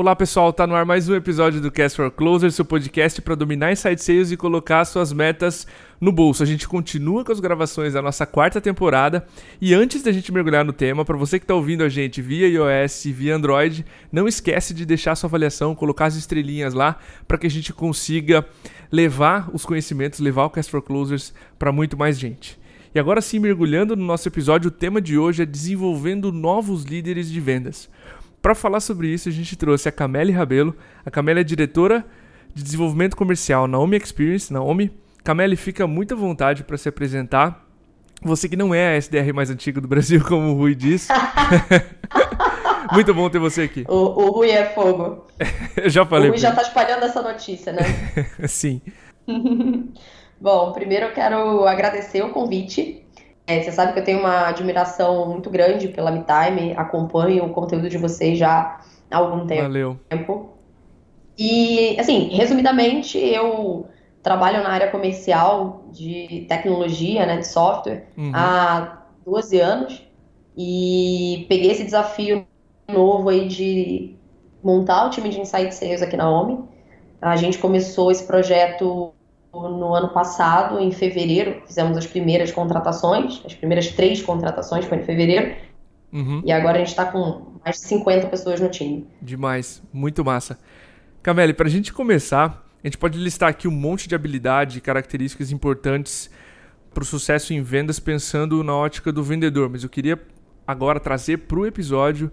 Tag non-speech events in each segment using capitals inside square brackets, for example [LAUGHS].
Olá pessoal, tá no ar mais um episódio do Cast for Closer, seu podcast para dominar inside sales e colocar suas metas no bolso. A gente continua com as gravações da nossa quarta temporada e antes da gente mergulhar no tema, para você que está ouvindo a gente via iOS via Android, não esquece de deixar sua avaliação, colocar as estrelinhas lá para que a gente consiga levar os conhecimentos, levar o Cast for Closers para muito mais gente. E agora sim, mergulhando no nosso episódio, o tema de hoje é desenvolvendo novos líderes de vendas. Para falar sobre isso, a gente trouxe a Camille Rabelo. A Camille é diretora de desenvolvimento comercial na Omi Experience, na Omi. Camille, fica muito à vontade para se apresentar. Você que não é a SDR mais antiga do Brasil, [LAUGHS] como o Rui disse. [LAUGHS] muito bom ter você aqui. O, o Rui é fogo. Eu [LAUGHS] já falei. O Rui já está espalhando essa notícia, né? Sim. bom, primeiro eu quero agradecer o convite. É, você sabe que eu tenho uma admiração muito grande pela MeTime, acompanho o conteúdo de vocês já há algum tempo. Valeu. E, assim, resumidamente, eu trabalho na área comercial de tecnologia, né, de software, uhum. há 12 anos e peguei esse desafio novo aí de montar o time de Insight Sales aqui na OMI. A gente começou esse projeto no ano passado, em fevereiro, fizemos as primeiras contratações, as primeiras três contratações foi em fevereiro. Uhum. E agora a gente está com mais de 50 pessoas no time. Demais, muito massa. Camille, para a gente começar, a gente pode listar aqui um monte de habilidade e características importantes para o sucesso em vendas, pensando na ótica do vendedor. Mas eu queria agora trazer para o episódio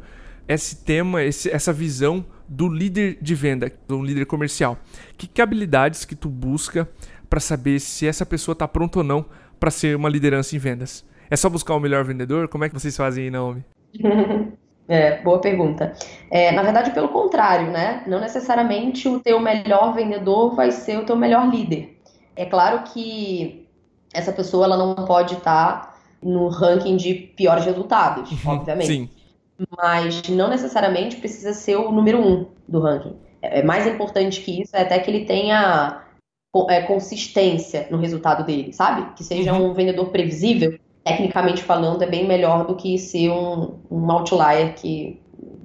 esse tema, esse, essa visão do líder de venda, do líder comercial. Que, que habilidades que tu busca para saber se essa pessoa está pronta ou não para ser uma liderança em vendas? É só buscar o melhor vendedor? Como é que vocês fazem aí, Naomi? [LAUGHS] É, boa pergunta. É, na verdade, pelo contrário, né? Não necessariamente o teu melhor vendedor vai ser o teu melhor líder. É claro que essa pessoa ela não pode estar tá no ranking de piores resultados, obviamente. Sim mas não necessariamente precisa ser o número um do ranking. É, é mais importante que isso é até que ele tenha é, consistência no resultado dele, sabe? Que seja uhum. um vendedor previsível, tecnicamente falando, é bem melhor do que ser um, um outlier que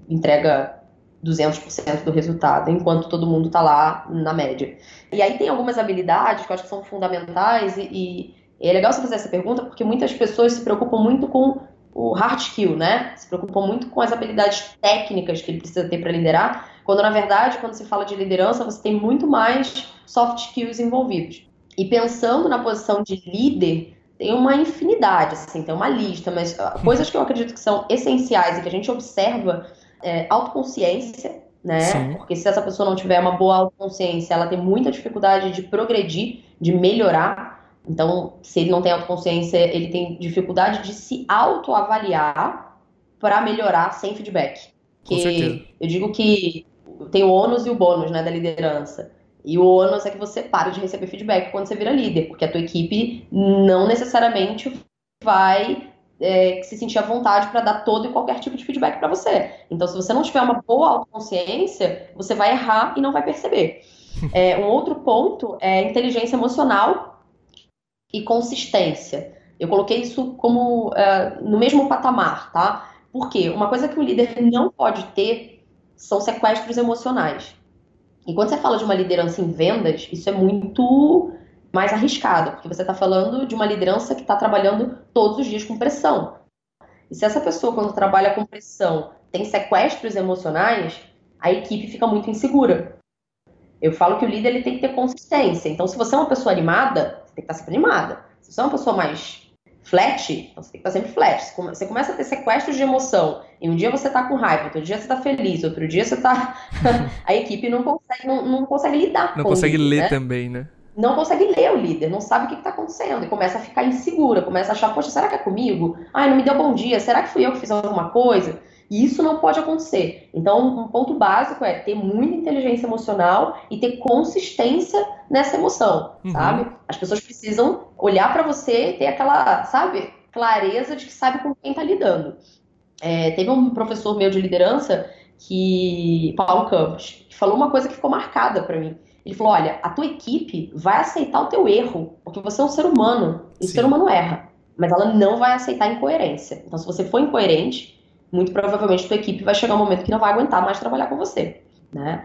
entrega 200% do resultado, enquanto todo mundo está lá na média. E aí tem algumas habilidades que eu acho que são fundamentais e, e é legal você fazer essa pergunta porque muitas pessoas se preocupam muito com o hard skill, né? Se preocupam muito com as habilidades técnicas que ele precisa ter para liderar, quando na verdade, quando se fala de liderança, você tem muito mais soft skills envolvidos. E pensando na posição de líder, tem uma infinidade, assim, tem uma lista, mas ah, [LAUGHS] coisas que eu acredito que são essenciais e que a gente observa é autoconsciência, né? Sim. Porque se essa pessoa não tiver uma boa autoconsciência, ela tem muita dificuldade de progredir, de melhorar. Então, se ele não tem autoconsciência, ele tem dificuldade de se autoavaliar para melhorar sem feedback. Que eu digo que tem o ônus e o bônus, né, da liderança. E o ônus é que você para de receber feedback quando você vira líder, porque a tua equipe não necessariamente vai é, se sentir à vontade para dar todo e qualquer tipo de feedback para você. Então, se você não tiver uma boa autoconsciência, você vai errar e não vai perceber. [LAUGHS] É, um outro ponto é inteligência emocional e consistência. Eu coloquei isso como uh, no mesmo patamar, tá? Porque uma coisa que o líder não pode ter são sequestros emocionais. E quando você fala de uma liderança em vendas, isso é muito mais arriscado, porque você está falando de uma liderança que está trabalhando todos os dias com pressão. E se essa pessoa, quando trabalha com pressão, tem sequestros emocionais, a equipe fica muito insegura. Eu falo que o líder ele tem que ter consistência. Então, se você é uma pessoa animada, tem que estar sempre animada. Se você é uma pessoa mais flat, então você tem que estar sempre flat. Você começa a ter sequestros de emoção. E um dia você está com raiva, outro dia você está feliz, outro dia você está. [LAUGHS] a equipe não consegue, não, não consegue lidar não com consegue isso, ler né? também, né? Não consegue ler o líder, não sabe o que está acontecendo e começa a ficar insegura, começa a achar, poxa, será que é comigo? Ai, não me deu bom dia, será que fui eu que fiz alguma coisa? E isso não pode acontecer. Então, um ponto básico é ter muita inteligência emocional e ter consistência nessa emoção, uhum. sabe? As pessoas precisam olhar para você e ter aquela, sabe, clareza de que sabe com quem tá lidando. É, teve um professor meu de liderança que Paulo Campos, que falou uma coisa que ficou marcada para mim. Ele falou: "Olha, a tua equipe vai aceitar o teu erro, porque você é um ser humano, e Sim. o ser humano erra, mas ela não vai aceitar incoerência. Então, se você for incoerente, muito provavelmente tua equipe vai chegar um momento que não vai aguentar mais trabalhar com você. né?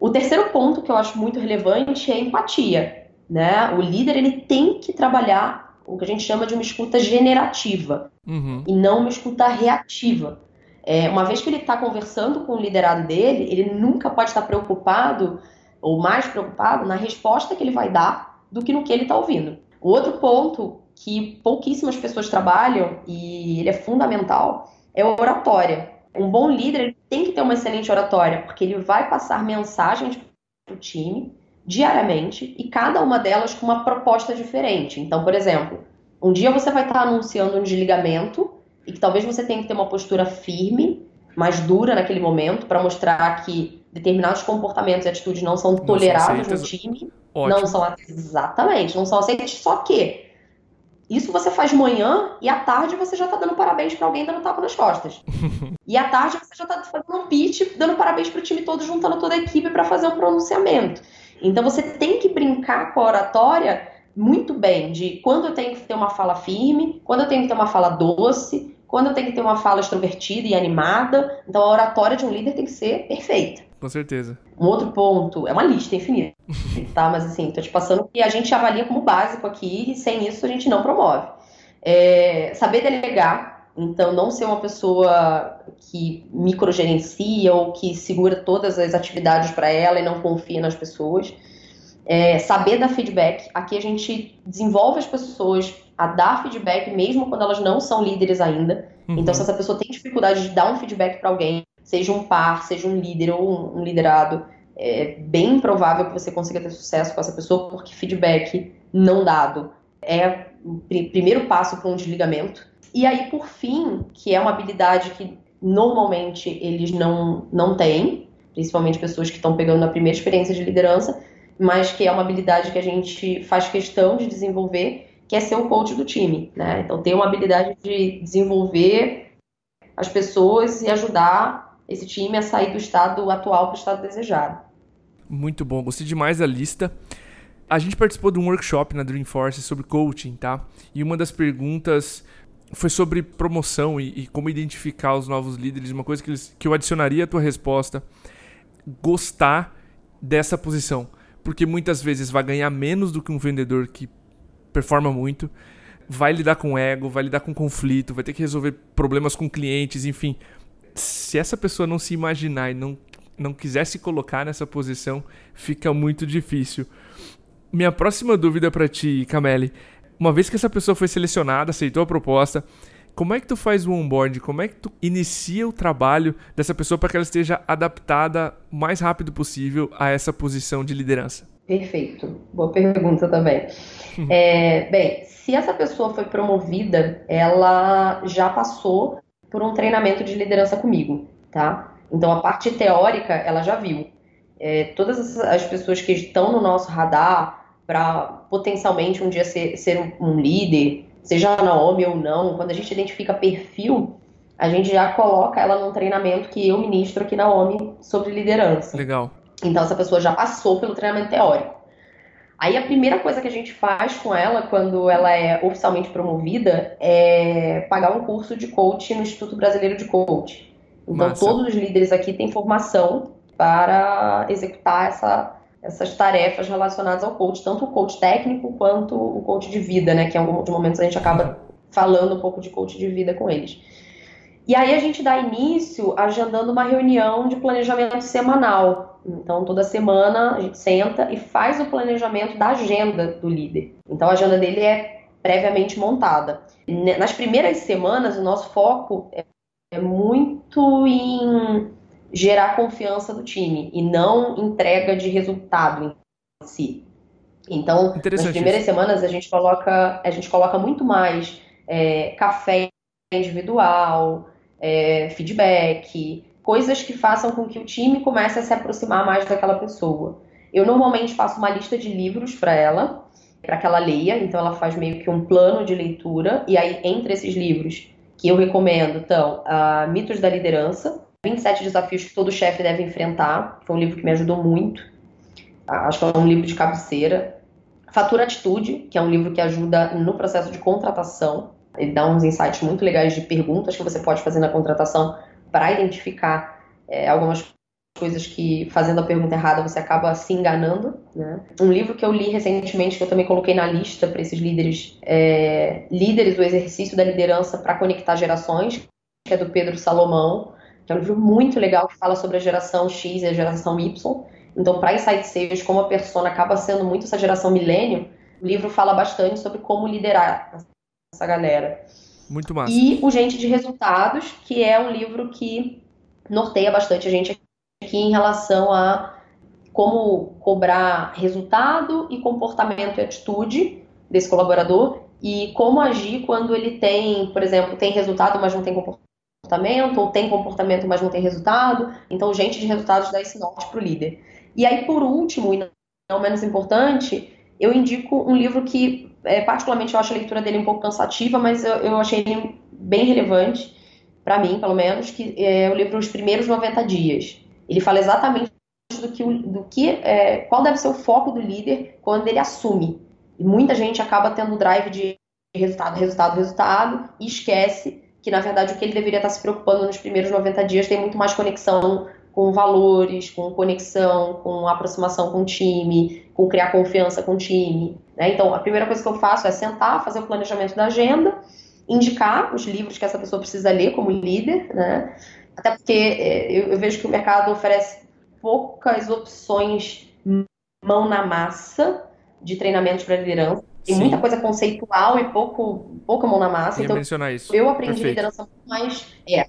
O terceiro ponto que eu acho muito relevante é empatia, né? O líder ele tem que trabalhar o que a gente chama de uma escuta generativa uhum. e não uma escuta reativa. É, uma vez que ele está conversando com o liderado dele, ele nunca pode estar preocupado ou mais preocupado na resposta que ele vai dar do que no que ele está ouvindo. O outro ponto que pouquíssimas pessoas trabalham e ele é fundamental é oratória. Um bom líder tem que ter uma excelente oratória, porque ele vai passar mensagens para o time diariamente e cada uma delas com uma proposta diferente. Então, por exemplo, um dia você vai estar anunciando um desligamento e que talvez você tenha que ter uma postura firme, mais dura naquele momento, para mostrar que determinados comportamentos e atitudes não são tolerados no time. Ótimo. Não são exatamente, não são aceitos, só que isso você faz manhã e à tarde você já tá dando parabéns para alguém dando tapa nas costas. [LAUGHS] e à tarde você já tá fazendo um pitch, dando parabéns pro time todo, juntando toda a equipe para fazer um pronunciamento. Então você tem que brincar com a oratória muito bem, de quando eu tenho que ter uma fala firme, quando eu tenho que ter uma fala doce, quando eu tenho que ter uma fala extrovertida e animada. Então a oratória de um líder tem que ser perfeita. Com certeza. Um outro ponto, é uma lista infinita, [LAUGHS] tá? Mas assim, tô te passando que a gente avalia como básico aqui e sem isso a gente não promove. É, saber delegar, então não ser uma pessoa que microgerencia ou que segura todas as atividades para ela e não confia nas pessoas. É, saber dar feedback. Aqui a gente desenvolve as pessoas a dar feedback mesmo quando elas não são líderes ainda. Uhum. Então, se essa pessoa tem dificuldade de dar um feedback para alguém, seja um par, seja um líder ou um, liderado, é bem provável que você consiga ter sucesso com essa pessoa, porque feedback não dado é o primeiro passo para um desligamento. E aí, por fim, que é uma habilidade que normalmente eles não, não têm, principalmente pessoas que estão pegando a primeira experiência de liderança, mas que é uma habilidade que a gente faz questão de desenvolver, que é ser o coach do time, né? Então, ter uma habilidade de desenvolver as pessoas e ajudar esse time a sair do estado atual para o estado desejado. Muito bom, gostei demais da lista. A gente participou de um workshop na Dreamforce sobre coaching, tá? E uma das perguntas foi sobre promoção e, e como identificar os novos líderes. Uma coisa que, eles, que eu adicionaria à tua resposta: gostar dessa posição. Porque muitas vezes vai ganhar menos do que um vendedor que performa muito, vai lidar com ego, vai lidar com conflito, vai ter que resolver problemas com clientes, enfim se essa pessoa não se imaginar e não, não quiser se colocar nessa posição, fica muito difícil. Minha próxima dúvida para ti, Camille, uma vez que essa pessoa foi selecionada, aceitou a proposta, como é que tu faz o onboard? Como é que tu inicia o trabalho dessa pessoa para que ela esteja adaptada o mais rápido possível a essa posição de liderança? Perfeito. Boa pergunta também. Uhum. É, bem, se essa pessoa foi promovida, ela já passou por um treinamento de liderança comigo, tá? Então a parte teórica ela já viu. É, todas as pessoas que estão no nosso radar para potencialmente um dia ser, ser um, líder, seja na OMI ou não, quando a gente identifica perfil, a gente já coloca ela num treinamento que eu ministro aqui na OMI sobre liderança. Legal. Então essa pessoa já passou pelo treinamento teórico. Aí a primeira coisa que a gente faz com ela quando ela é oficialmente promovida é pagar um curso de coach no Instituto Brasileiro de Coach. Então Massa. todos os líderes aqui têm formação para executar essa, essas tarefas relacionadas ao coach, tanto o coach técnico quanto o coach de vida, né? Que em alguns momentos a gente acaba falando um pouco de coach de vida com eles. E aí a gente dá início agendando uma reunião de planejamento semanal. Então, toda semana a gente senta e faz o planejamento da agenda do líder. Então, a agenda dele é previamente montada. Nas primeiras semanas, o nosso foco é muito em gerar confiança do time e não entrega de resultado em si. Então, nas primeiras semanas a gente coloca, a gente coloca muito mais é, café individual, é, feedback, coisas que façam com que o time comece a se aproximar mais daquela pessoa. Eu normalmente faço uma lista de livros para ela, para que ela leia, então ela faz meio que um plano de leitura, e aí entre esses livros que eu recomendo, então, uh, Mitos da Liderança, 27 Desafios que todo chefe deve enfrentar, foi um livro que me ajudou muito, acho que é um livro de cabeceira. Fatura Atitude, que é um livro que ajuda no processo de contratação, ele dá uns insights muito legais de perguntas que você pode fazer na contratação para identificar é, algumas coisas que, fazendo a pergunta errada, você acaba se enganando. Né? Um livro que eu li recentemente, que eu também coloquei na lista para esses líderes, é Líderes, o Exercício da Liderança para Conectar Gerações, que é do Pedro Salomão, que é um livro muito legal que fala sobre a geração X e a geração Y. Então, para Insight Sales, como a persona acaba sendo muito essa geração milênio, o livro fala bastante sobre como liderar essa galera. Muito massa. E O Gente de Resultados, que é um livro que norteia bastante a gente aqui em relação a como cobrar resultado e comportamento e atitude desse colaborador e como agir quando ele tem, por exemplo, tem resultado, mas não tem comportamento, ou tem comportamento, mas não tem resultado. Então, gente de resultados dá esse norte para o líder. E aí, por último, e não menos importante, eu indico um livro que, é, particularmente, eu acho a leitura dele um pouco cansativa, mas eu, eu achei ele bem relevante, para mim, pelo menos, que é o livro Os Primeiros 90 Dias. Ele fala exatamente do que, do que é, qual deve ser o foco do líder quando ele assume. E muita gente acaba tendo drive de resultado, resultado, resultado e esquece que, na verdade, o que ele deveria estar se preocupando nos primeiros 90 dias tem muito mais conexão com valores, com conexão, com aproximação com o time, com criar confiança com o time. Né? Então, a primeira coisa que eu faço é sentar, fazer o planejamento da agenda, indicar os livros que essa pessoa precisa ler como líder, né? até porque é, eu, eu vejo que o mercado oferece poucas opções mão na massa de treinamentos para liderança. Tem Sim. muita coisa conceitual e pouco, pouca mão na massa. Eu então, mencionar isso. eu aprendi Perfeito. liderança muito mais. É,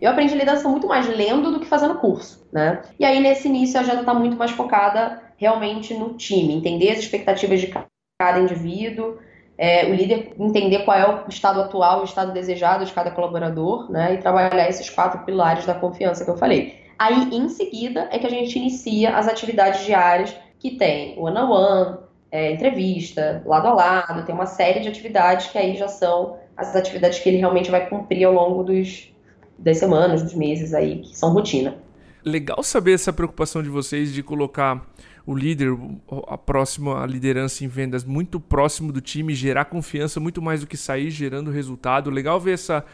eu aprendi liderança muito mais lendo do que fazendo curso, né? E aí, nesse início, a agenda está muito mais focada realmente no time, entender as expectativas de cada indivíduo, é, o líder entender qual é o estado atual, o estado desejado de cada colaborador, né? E trabalhar esses quatro pilares da confiança que eu falei. Aí, em seguida, é que a gente inicia as atividades diárias que tem one-on-one, é, entrevista, lado a lado, tem uma série de atividades que aí já são as atividades que ele realmente vai cumprir ao longo dos, das semanas, dos meses aí, que são rotina. Legal saber essa preocupação de vocês de colocar o líder, a próxima liderança em vendas muito próximo do time, gerar confiança muito mais do que sair gerando resultado. Legal ver essa,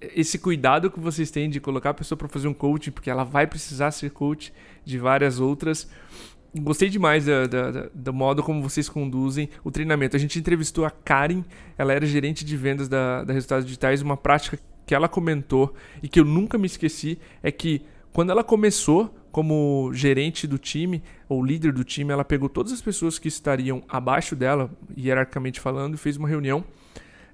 esse cuidado que vocês têm de colocar a pessoa para fazer um coaching, porque ela vai precisar ser coach de várias outras. Gostei demais da, da, do modo como vocês conduzem o treinamento. A gente entrevistou a Karen, ela era gerente de vendas da, da Resultados Digitais. Uma prática que ela comentou e que eu nunca me esqueci é que quando ela começou como gerente do time ou líder do time, ela pegou todas as pessoas que estariam abaixo dela, hierarquicamente falando, e fez uma reunião.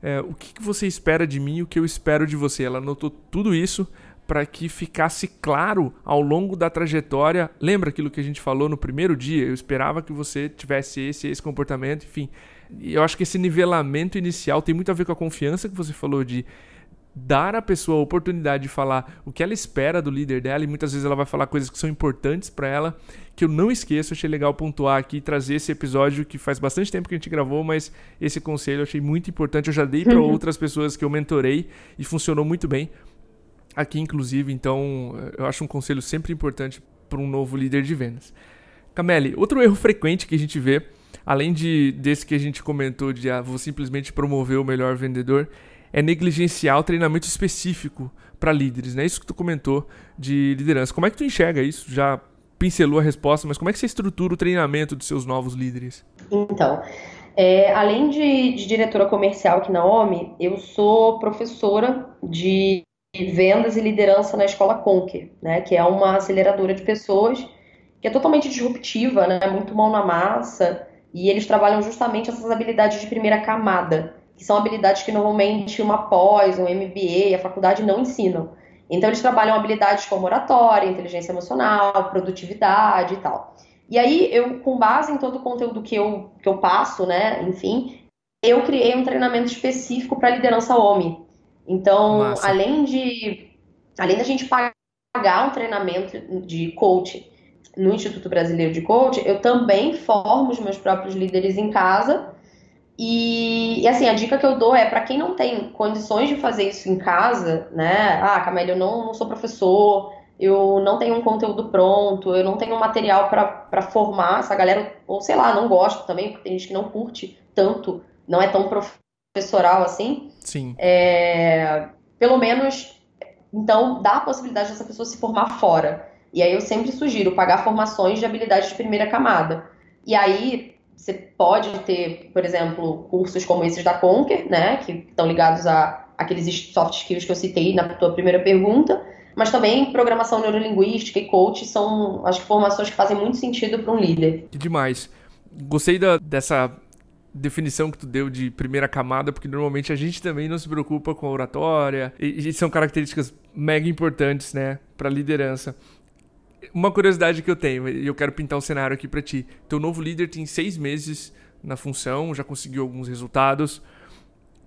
É, o que, você espera de mim o que eu espero de você? Ela anotou tudo isso para que ficasse claro ao longo da trajetória. Lembra aquilo que a gente falou no primeiro dia? Eu esperava que você tivesse esse esse comportamento, enfim. E eu acho que esse nivelamento inicial tem muito a ver com a confiança que você falou de dar à pessoa a oportunidade de falar o que ela espera do líder dela e muitas vezes ela vai falar coisas que são importantes para ela, que eu não esqueço, achei legal pontuar aqui trazer esse episódio que faz bastante tempo que a gente gravou, mas esse conselho eu achei muito importante, eu já dei para outras pessoas que eu mentorei e funcionou muito bem aqui, inclusive. Então, eu acho um conselho sempre importante para um novo líder de vendas. Camille, outro erro frequente que a gente vê, além de desse que a gente comentou de ah, vou simplesmente promover o melhor vendedor, é negligenciar o treinamento específico para líderes, né? Isso que tu comentou de liderança. Como é que tu enxerga isso? Já pincelou a resposta, mas como é que você estrutura o treinamento dos seus novos líderes? Então, é, além de, de, diretora comercial aqui na OMI, eu sou professora de vendas e liderança na escola Conquer, né, que é uma aceleradora de pessoas que é totalmente disruptiva, né, muito mão na massa, e eles trabalham justamente essas habilidades de primeira camada, que são habilidades que normalmente uma pós, um MBA, a faculdade não ensinam. Então eles trabalham habilidades como oratória, inteligência emocional, produtividade e tal. E aí eu, com base em todo o conteúdo que eu, que eu passo, né, enfim, eu criei um treinamento específico para liderança OMI, então, Massa. além de além da gente pagar um treinamento de coach no Instituto Brasileiro de Coach, eu também formo os meus próprios líderes em casa. E, e assim, a dica que eu dou é para quem não tem condições de fazer isso em casa, né? Ah, Camila, eu não, não sou professor, eu não tenho um conteúdo pronto, eu não tenho um material para formar essa galera, ou sei lá, não gosto também, porque tem gente que não curte tanto, não é tão prof professoral assim. Sim. É, pelo menos, então, dá a possibilidade dessa pessoa se formar fora. E aí eu sempre sugiro pagar formações de habilidade de primeira camada. E aí você pode ter, por exemplo, cursos como esses da Conquer, né, que estão ligados a aqueles soft skills que eu citei na tua primeira pergunta, mas também programação neurolinguística e coach são, acho que, formações que fazem muito sentido para um líder. Que demais. Gostei da, dessa definição que tu deu de primeira camada, porque normalmente a gente também não se preocupa com a oratória, e, e são características mega importantes, né, para liderança. Uma curiosidade que eu tenho, e eu quero pintar um cenário aqui para ti. Teu novo líder tem seis meses na função, já conseguiu alguns resultados.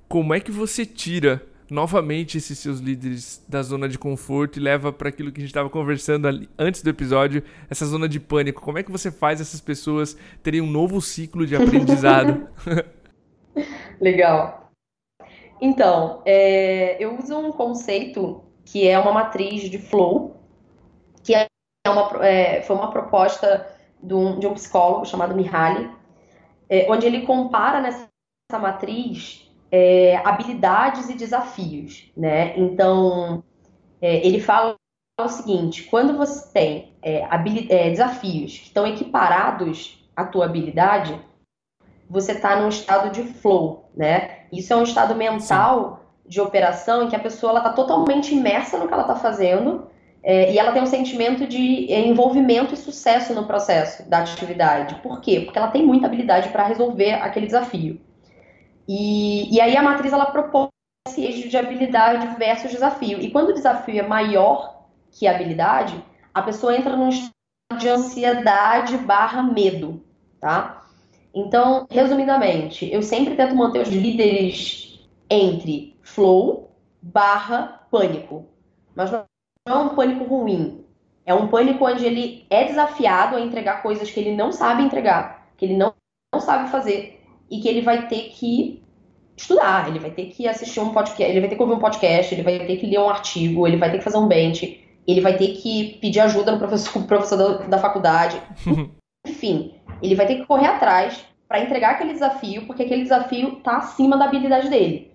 Como é que você tira novamente esses seus líderes da zona de conforto e leva para aquilo que a gente estava conversando ali, antes do episódio, essa zona de pânico? Como é que você faz essas pessoas terem um novo ciclo de aprendizado? [LAUGHS] [LAUGHS] Legal. Então, é, eu uso um conceito que é uma matriz de flow, é uma, é, foi uma proposta de um, de um psicólogo chamado Mihaly, é, onde ele compara nessa matriz é, habilidades e desafios, né? Então, é, ele fala o seguinte: quando você tem é desafios que estão equiparados à tua habilidade, você está num estado de flow, né? Isso é um estado mental Sim. de operação em que a pessoa está totalmente imersa no que ela está fazendo é, e ela tem um sentimento de envolvimento e sucesso no processo da atividade. Por quê? Porque ela tem muita habilidade para resolver aquele desafio. E, e aí a matriz ela propõe esse eixo de habilidade versus desafio. E quando o desafio é maior que a habilidade, a pessoa entra num estado de ansiedade barra medo, tá? Então, resumidamente, eu sempre tento manter os líderes entre flow barra pânico. Mas não é um pânico ruim. É um pânico onde ele é desafiado a entregar coisas que ele não sabe entregar, que ele não, não sabe fazer e que ele vai ter que estudar, ele vai ter que assistir um podcast, ele vai ter que ouvir um podcast, ele vai ter que ler um artigo, ele vai ter que fazer um bench, ele vai ter que pedir ajuda no professor, [LAUGHS] professor da, da faculdade. [LAUGHS] Enfim, ele vai ter que correr atrás para entregar aquele desafio, porque aquele desafio está acima da habilidade dele.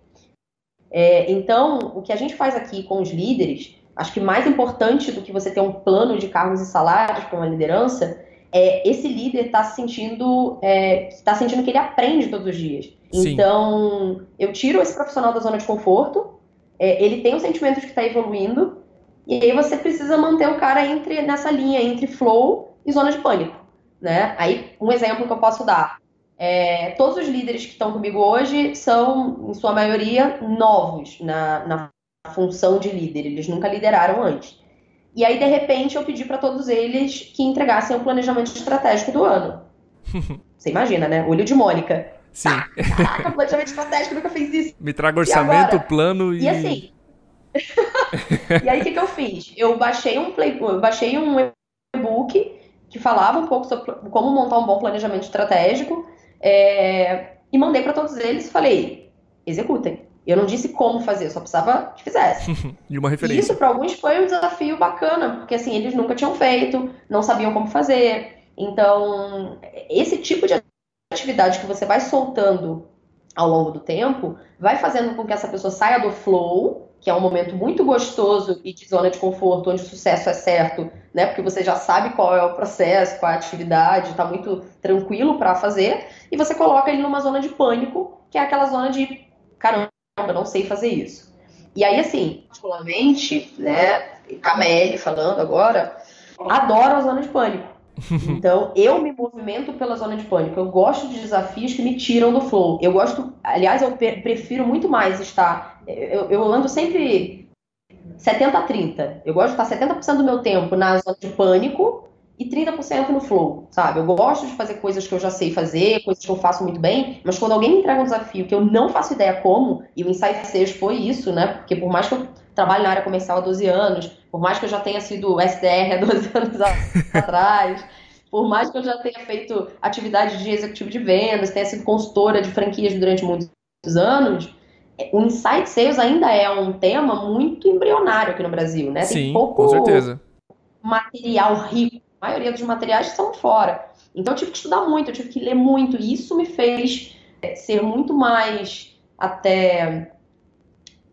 É, então, o que a gente faz aqui com os líderes, acho que mais importante do que você ter um plano de cargos e salários para uma liderança, é, esse líder está sentindo, é, tá sentindo que ele aprende todos os dias. Sim. Então, eu tiro esse profissional da zona de conforto, é, ele tem o sentimento de que está evoluindo, e aí você precisa manter o cara entre nessa linha entre flow e zona de pânico. Né? Aí, um exemplo que eu posso dar. É, todos os líderes que estão comigo hoje são, em sua maioria, novos na, na função de líder. Eles nunca lideraram antes. E aí, de repente, eu pedi para todos eles que entregassem o planejamento estratégico do ano. [LAUGHS] Você imagina, né? Olho de Mônica. Sim. Caraca, planejamento estratégico, nunca fiz isso. Me traga orçamento, e plano e. E assim. [LAUGHS] e aí, o que, que eu fiz? Eu baixei um, play... eu baixei um e-book que falava um pouco sobre como montar um bom planejamento estratégico é... e mandei para todos eles e falei: executem. Eu não disse como fazer, só precisava que fizesse. [LAUGHS] e uma referência. E isso para alguns foi um desafio bacana, porque assim, eles nunca tinham feito, não sabiam como fazer. Então, esse tipo de atividade que você vai soltando ao longo do tempo, vai fazendo com que essa pessoa saia do flow, que é um momento muito gostoso e de zona de conforto, onde o sucesso é certo, né? Porque você já sabe qual é o processo, qual é a atividade, está muito tranquilo para fazer, e você coloca ele numa zona de pânico, que é aquela zona de caramba, eu não sei fazer isso. E aí, assim, particularmente, né, Camille falando agora, adoro a zona de pânico. [LAUGHS] Então, eu me movimento pela zona de pânico. Eu gosto de desafios que me tiram do flow. Eu gosto, aliás, eu prefiro muito mais estar. Eu, eu ando sempre 70 a 30. Eu gosto de estar 70% do meu tempo na zona de pânico e 30% no flow, sabe? Eu gosto de fazer coisas que eu já sei fazer, coisas que eu faço muito bem, mas quando alguém me entrega um desafio que eu não faço ideia como, e o Insight 6 foi isso, né? Porque por mais que eu trabalhe na área comercial há 12 anos, por mais que eu já tenha sido SDR há 12 [LAUGHS] anos atrás, por mais que eu já tenha feito atividade de executivo de vendas, tenha sido consultora de franquias durante muitos anos, o Insight Sales ainda é um tema muito embrionário aqui no Brasil, né? Tem Sim, pouco com certeza. material rico maioria dos materiais estão fora. Então eu tive que estudar muito, eu tive que ler muito, e isso me fez é, ser muito mais até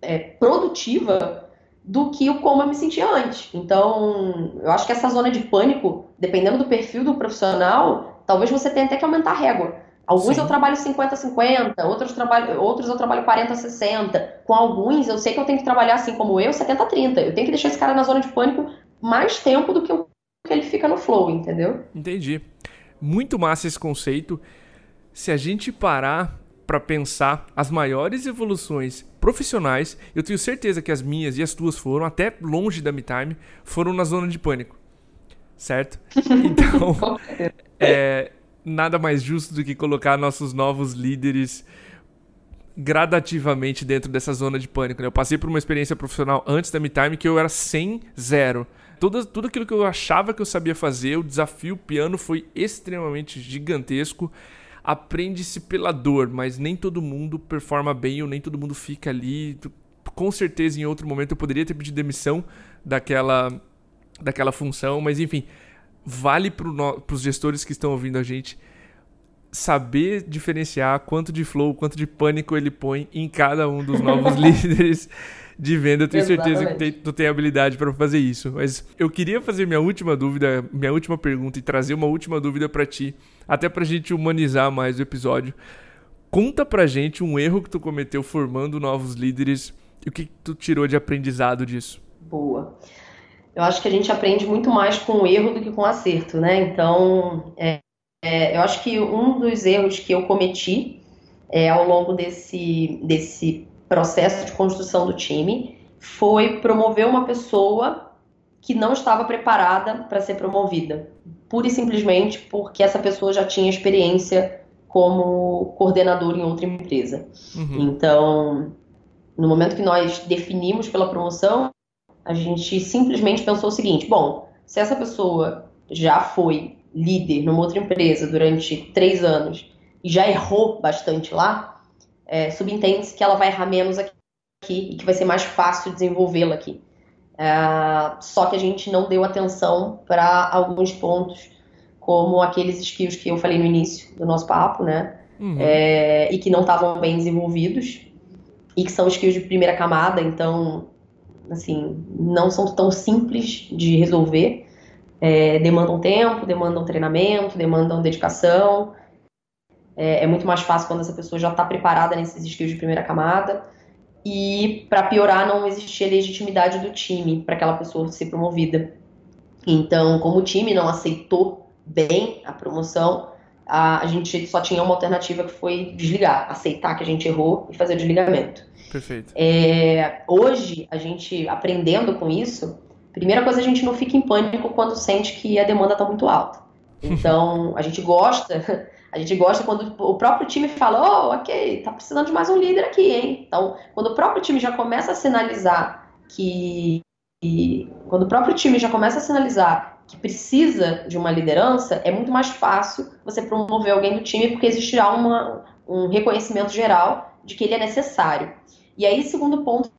é, produtiva do que o como eu me sentia antes. Então, eu acho que essa zona de pânico, dependendo do perfil do profissional, talvez você tenha até que aumentar a régua. Alguns Sim. eu trabalho 50-50, outros, trabalho, outros eu trabalho 40-60. Com alguns, eu sei que eu tenho que trabalhar assim como eu, 70-30. Eu tenho que deixar esse cara na zona de pânico mais tempo do que, eu, que ele fica no flow, entendeu? Entendi. Muito massa esse conceito. Se a gente parar para pensar as maiores evoluções profissionais, eu tenho certeza que as minhas e as tuas foram, até longe da MeTime, foram na zona de pânico. Certo? [LAUGHS] Então, é, nada mais justo do que colocar nossos novos líderes gradativamente dentro dessa zona de pânico. Né? Eu passei por uma experiência profissional antes da MeTime que eu era 100, zero. Tudo, tudo aquilo que eu achava que eu sabia fazer, o desafio piano foi extremamente gigantesco. Aprende-se pela dor, mas nem todo mundo performa bem ou nem todo mundo fica ali. Com certeza, em outro momento, eu poderia ter pedido demissão daquela, daquela função, mas enfim, vale para no, os gestores que estão ouvindo a gente saber diferenciar quanto de flow, quanto de pânico ele põe em cada um dos novos [LAUGHS] líderes de venda. Eu tenho Exatamente. certeza que tu tem habilidade para fazer isso. Mas eu queria fazer minha última dúvida, minha última pergunta e trazer uma última dúvida para ti, até para a gente humanizar mais o episódio. Conta pra gente um erro que tu cometeu formando novos líderes e o que tu tirou de aprendizado disso. Boa eu acho que a gente aprende muito mais com o erro do que com o acerto, né? Então, é, é, eu acho que um dos erros que eu cometi é, ao longo desse, desse processo de construção do time foi promover uma pessoa que não estava preparada para ser promovida, pura e simplesmente porque essa pessoa já tinha experiência como coordenador em outra empresa. Uhum. Então, no momento que nós definimos pela promoção, a gente simplesmente pensou o seguinte: bom, se essa pessoa já foi líder numa outra empresa durante três anos e já errou bastante lá, é, subentende-se que ela vai errar menos aqui e que vai ser mais fácil desenvolvê-la aqui. É, só que a gente não deu atenção para alguns pontos, como aqueles skills que eu falei no início do nosso papo, né? Uhum. É, e que não estavam bem desenvolvidos, e que são skills de primeira camada, então assim, não são tão simples de resolver. É, demandam tempo, demandam treinamento, demandam dedicação. É, é muito mais fácil quando essa pessoa já está preparada nesses skills de primeira camada. E, para piorar, não existia legitimidade do time para aquela pessoa ser promovida. Então, como o time não aceitou bem a promoção, a, a gente só tinha uma alternativa que foi desligar, aceitar que a gente errou e fazer o desligamento. Perfeito. É, hoje, a gente aprendendo com isso, primeira coisa, a gente não fica em pânico quando sente que a demanda está muito alta. [LAUGHS] Então, a gente gosta, a gente gosta quando o próprio time fala, oh, ok, tá precisando de mais um líder aqui, hein? Então, quando o próprio time já começa a sinalizar que. quando o próprio time já começa a sinalizar que precisa de uma liderança, é muito mais fácil você promover alguém do time, porque existirá uma, um reconhecimento geral de que ele é necessário. E aí, segundo ponto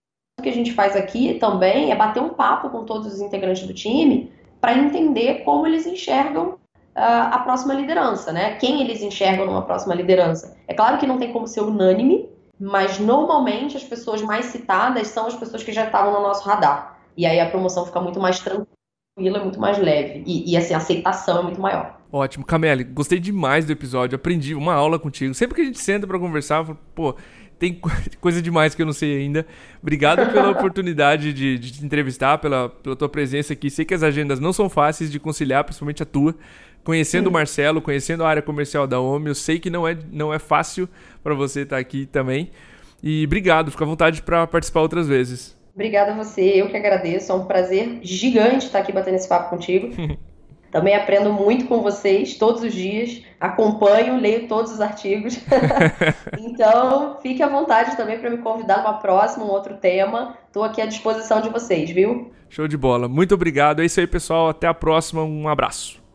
que a gente faz aqui também é bater um papo com todos os integrantes do time para entender como eles enxergam a próxima liderança, né? Quem eles enxergam numa próxima liderança. É claro que não tem como ser unânime, mas normalmente as pessoas mais citadas são as pessoas que já estavam no nosso radar. E aí a promoção fica muito mais tranquila, muito mais leve. E, e assim, a aceitação é muito maior. Ótimo. Camille, gostei demais do episódio, aprendi uma aula contigo. Sempre que a gente senta para conversar, eu falo, pô, tem [LAUGHS] coisa demais que eu não sei ainda. Obrigado pela [LAUGHS] oportunidade de, de te entrevistar, pela, pela tua presença aqui. Sei que as agendas não são fáceis de conciliar, principalmente a tua. Conhecendo o Marcelo, conhecendo a área comercial da OMI, eu sei que não é, não é fácil para você estar aqui também. E obrigado, fica à vontade para participar outras vezes. Obrigada a você, eu que agradeço. É um prazer gigante estar aqui batendo esse papo contigo. [LAUGHS] Também aprendo muito com vocês todos os dias, acompanho, leio todos os artigos. [LAUGHS] então, fique à vontade também para me convidar numa próxima, um outro tema. Estou aqui à disposição de vocês, viu? Show de bola. Muito obrigado. É isso aí, pessoal. Até a próxima. Um abraço.